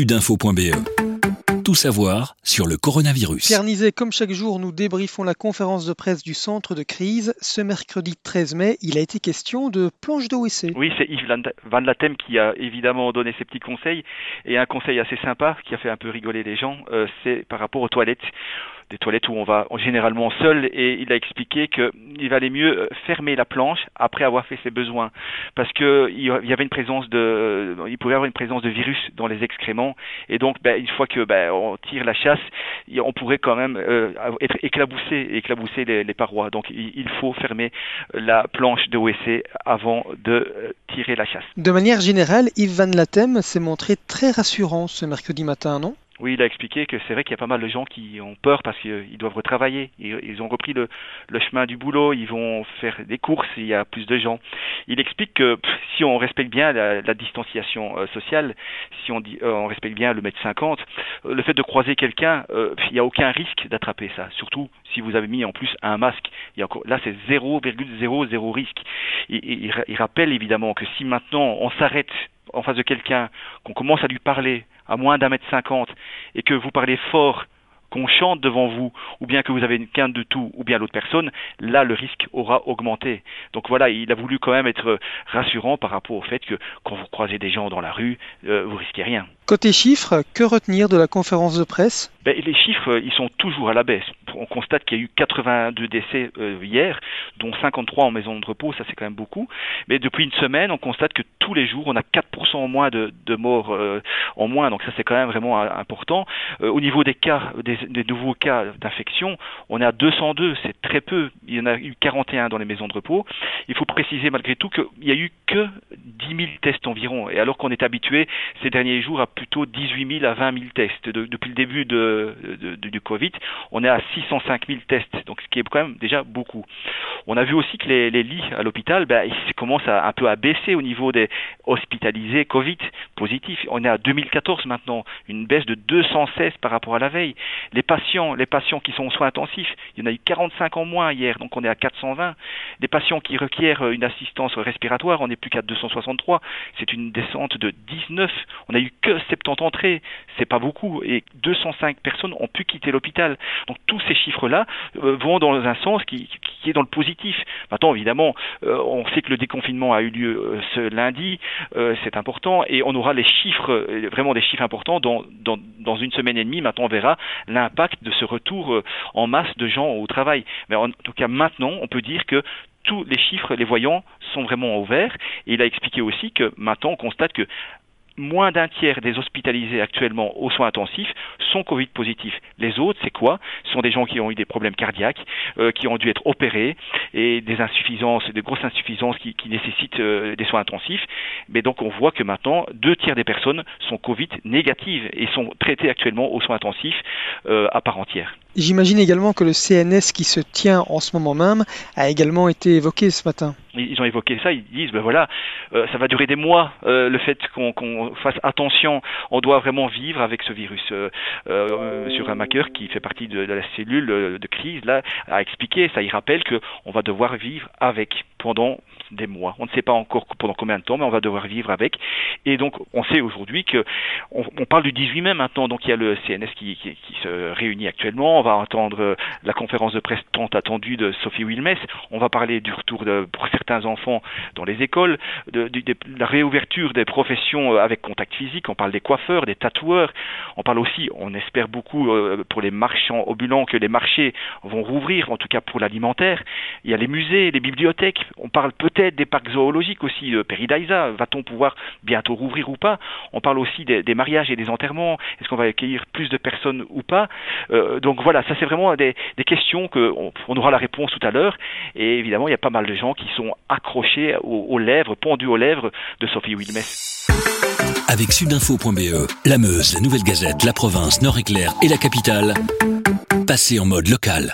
sudinfo.be. Tout savoir sur le coronavirus. Pierre Nizet, comme chaque jour, nous débriefons la conférence de presse du centre de crise. Ce mercredi 13 mai, il a été question de planche d'OEC. Oui, c'est Yves Van Latem qui a évidemment donné ses petits conseils. Et un conseil assez sympa qui a fait un peu rigoler les gens, euh, c'est par rapport aux toilettes des toilettes où on va généralement seul et il a expliqué qu'il valait mieux fermer la planche après avoir fait ses besoins. Parce que il y avait une présence de il pouvait y avoir une présence de virus dans les excréments et donc ben, une fois que ben, on tire la chasse on pourrait quand même euh, être éclaboussé éclabousser les, parois. Donc il, faut fermer la planche de WC avant de euh, tirer la chasse. De manière générale, Yves Van Latem s'est montré très rassurant ce mercredi matin, non? Oui, il a expliqué que c'est vrai qu'il y a pas mal de gens qui ont peur parce qu'ils doivent retravailler. Ils ont repris le, chemin du boulot, ils vont faire des courses, il y a plus de gens. Il explique que si on respecte bien la, distanciation euh, sociale, si euh, on respecte bien le mètre 50, euh, le fait de croiser quelqu'un, il n'y a aucun risque d'attraper ça. Surtout si vous avez mis en plus un masque. Là, c'est 0,00 risque. il rappelle évidemment que si maintenant on s'arrête en face de quelqu'un, qu'on commence à lui parler à moins d'un mètre cinquante et que vous parlez fort qu'on chante devant vous, ou bien que vous avez une quinte de tout, ou bien l'autre personne, là le risque aura augmenté. Donc voilà, il a voulu quand même être rassurant par rapport au fait que quand vous croisez des gens dans la rue, euh, vous risquez rien. Côté chiffres, que retenir de la conférence de presse? Ben, Les chiffres, ils sont toujours à la baisse. On constate qu'il y a eu 82 décès euh, hier, dont 53 en maison de repos, ça c'est quand même beaucoup. Mais depuis une semaine, on constate que tous les jours, on a 4% en moins de, morts euh, en moins, donc ça c'est quand même vraiment important. au niveau des cas, des nouveaux cas d'infection, on est à 202, c'est très peu. Il y en a eu 41 dans les maisons de repos. Il faut préciser malgré tout qu'il n'y a eu que 10 000 tests environ, et alors qu'on est habitué ces derniers jours à plutôt 18 000 à 20 000 tests. depuis le début du Covid, on est à 605 000 tests, donc ce qui est quand même déjà beaucoup. On a vu aussi que les, lits à l'hôpital ben, ils commencent à, un peu à baisser au niveau des hospitalisés Covid positifs. On est à 2014 maintenant, une baisse de 216 par rapport à la veille. Les patients, les patients qui sont en soins intensifs, il y en a eu 45 en moins hier, donc on est à 420. Les patients qui requièrent une assistance respiratoire, on n'est plus qu'à 263. C'est une descente de 19. On n'a eu que 70 entrées, c'est pas beaucoup, et 205 personnes ont pu quitter l'hôpital. Donc tous ces chiffres-là euh, vont dans un sens qui, est dans le positif. Maintenant, évidemment, euh, on sait que le déconfinement a eu lieu euh, ce lundi, c'est important, et on aura les chiffres, vraiment des chiffres importants dans une semaine et demie. Maintenant, on verra l'impact de ce retour en masse de gens au travail. Mais en tout cas, maintenant, on peut dire que tous les chiffres, les voyants sont vraiment ouverts. Et il a expliqué aussi que maintenant on constate que moins d'un tiers des hospitalisés actuellement aux soins intensifs sont Covid positifs. Les autres, c'est quoi? Ce sont des gens qui ont eu des problèmes cardiaques, euh, qui ont dû être opérés et des insuffisances, des grosses insuffisances qui, nécessitent euh, des soins intensifs. Mais donc on voit que maintenant, deux tiers des personnes sont Covid négatives et sont traitées actuellement aux soins intensifs euh, à part entière. J'imagine également que le CNS qui se tient en ce moment même a également été évoqué ce matin. Ils ont évoqué ça, ils disent, ben voilà, euh, ça va durer des mois, euh, le fait qu'on fasse attention, on doit vraiment vivre avec ce virus. Euh, euh Monsieur Ramaker, qui fait partie de, la cellule de crise, là, a expliqué, ça il rappelle qu'on va devoir vivre avec pendant des mois. On ne sait pas encore pendant combien de temps, mais on va devoir vivre avec. Et donc, on sait aujourd'hui que on, parle du 18 mai maintenant, donc il y a le CNS qui, se réunit actuellement. On va entendre euh, la conférence de presse tant attendue de Sophie Wilmès, on va parler du retour de, pour certains enfants dans les écoles, de, la réouverture des professions euh, avec contact physique, on parle des coiffeurs, des tatoueurs, on parle aussi, on espère beaucoup euh, pour les marchands ambulants que les marchés vont rouvrir, en tout cas pour l'alimentaire, il y a les musées, les bibliothèques, on parle peut-être des parcs zoologiques aussi, Peridaisa, va-t-on pouvoir bientôt rouvrir ou pas? On parle aussi des, mariages et des enterrements, est-ce qu'on va accueillir plus de personnes ou pas? Donc voilà, ça c'est vraiment des, questions qu'on on aura la réponse tout à l'heure. Et évidemment, il y a pas mal de gens qui sont accrochés aux, lèvres, pendus aux lèvres de Sophie Wilmès. Avec sudinfo.be, la Meuse, la Nouvelle Gazette, la province, Nord-Éclair et la capitale, passez en mode local.